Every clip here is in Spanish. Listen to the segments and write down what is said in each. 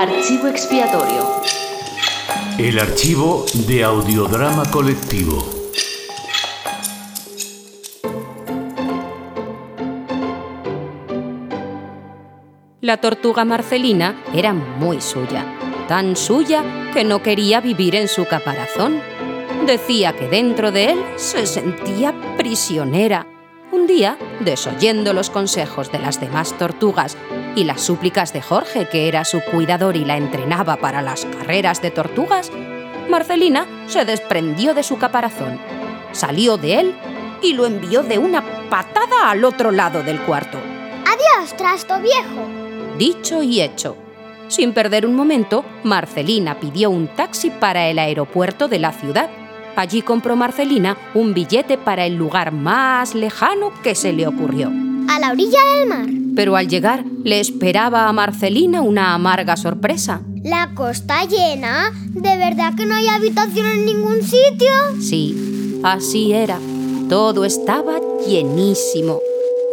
Archivo expiatorio. El archivo de audiodrama colectivo. La tortuga Marcelina era muy suya, tan suya que no quería vivir en su caparazón. Decía que dentro de él se sentía prisionera. Un día, desoyendo los consejos de las demás tortugas y las súplicas de Jorge, que era su cuidador y la entrenaba para las carreras de tortugas, Marcelina se desprendió de su caparazón, salió de él y lo envió de una patada al otro lado del cuarto. Adiós, trasto viejo. Dicho y hecho. Sin perder un momento, Marcelina pidió un taxi para el aeropuerto de la ciudad. Allí compró Marcelina un billete para el lugar más lejano que se le ocurrió. A la orilla del mar. Pero al llegar le esperaba a Marcelina una amarga sorpresa. ¿La costa llena? ¿De verdad que no hay habitación en ningún sitio? Sí, así era. Todo estaba llenísimo.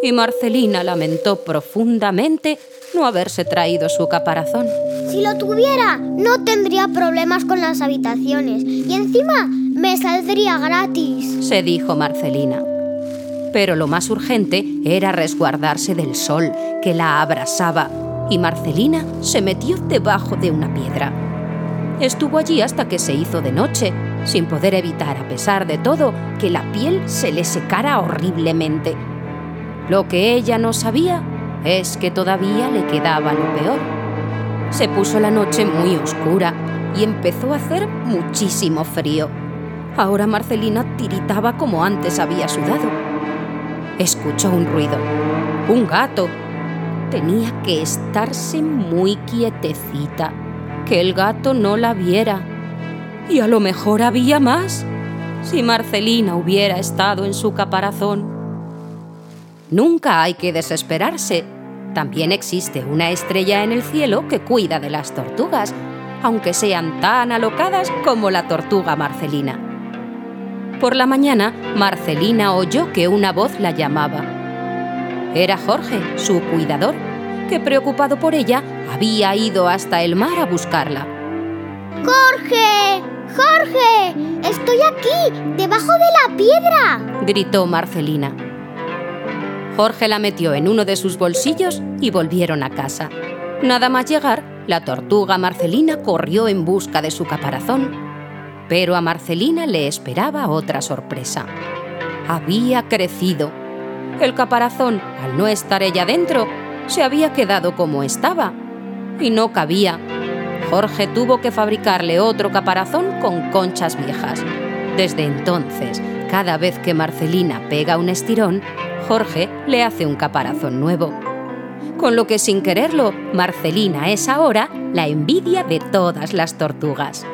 Y Marcelina lamentó profundamente no haberse traído su caparazón. Si lo tuviera, no tendría problemas con las habitaciones. Y encima, me saldría gratis. Se dijo Marcelina. Pero lo más urgente era resguardarse del sol, que la abrasaba, y Marcelina se metió debajo de una piedra. Estuvo allí hasta que se hizo de noche, sin poder evitar, a pesar de todo, que la piel se le secara horriblemente. Lo que ella no sabía es que todavía le quedaba lo peor. Se puso la noche muy oscura y empezó a hacer muchísimo frío. Ahora Marcelina tiritaba como antes había sudado. Escuchó un ruido. Un gato. Tenía que estarse muy quietecita, que el gato no la viera. Y a lo mejor había más, si Marcelina hubiera estado en su caparazón. Nunca hay que desesperarse. También existe una estrella en el cielo que cuida de las tortugas, aunque sean tan alocadas como la tortuga Marcelina. Por la mañana, Marcelina oyó que una voz la llamaba. Era Jorge, su cuidador, que preocupado por ella había ido hasta el mar a buscarla. ¡Jorge! ¡Jorge! ¡Estoy aquí, debajo de la piedra! gritó Marcelina. Jorge la metió en uno de sus bolsillos y volvieron a casa. Nada más llegar, la tortuga Marcelina corrió en busca de su caparazón. Pero a Marcelina le esperaba otra sorpresa. Había crecido. El caparazón, al no estar ella dentro, se había quedado como estaba. Y no cabía. Jorge tuvo que fabricarle otro caparazón con conchas viejas. Desde entonces, cada vez que Marcelina pega un estirón, Jorge le hace un caparazón nuevo. Con lo que sin quererlo, Marcelina es ahora la envidia de todas las tortugas.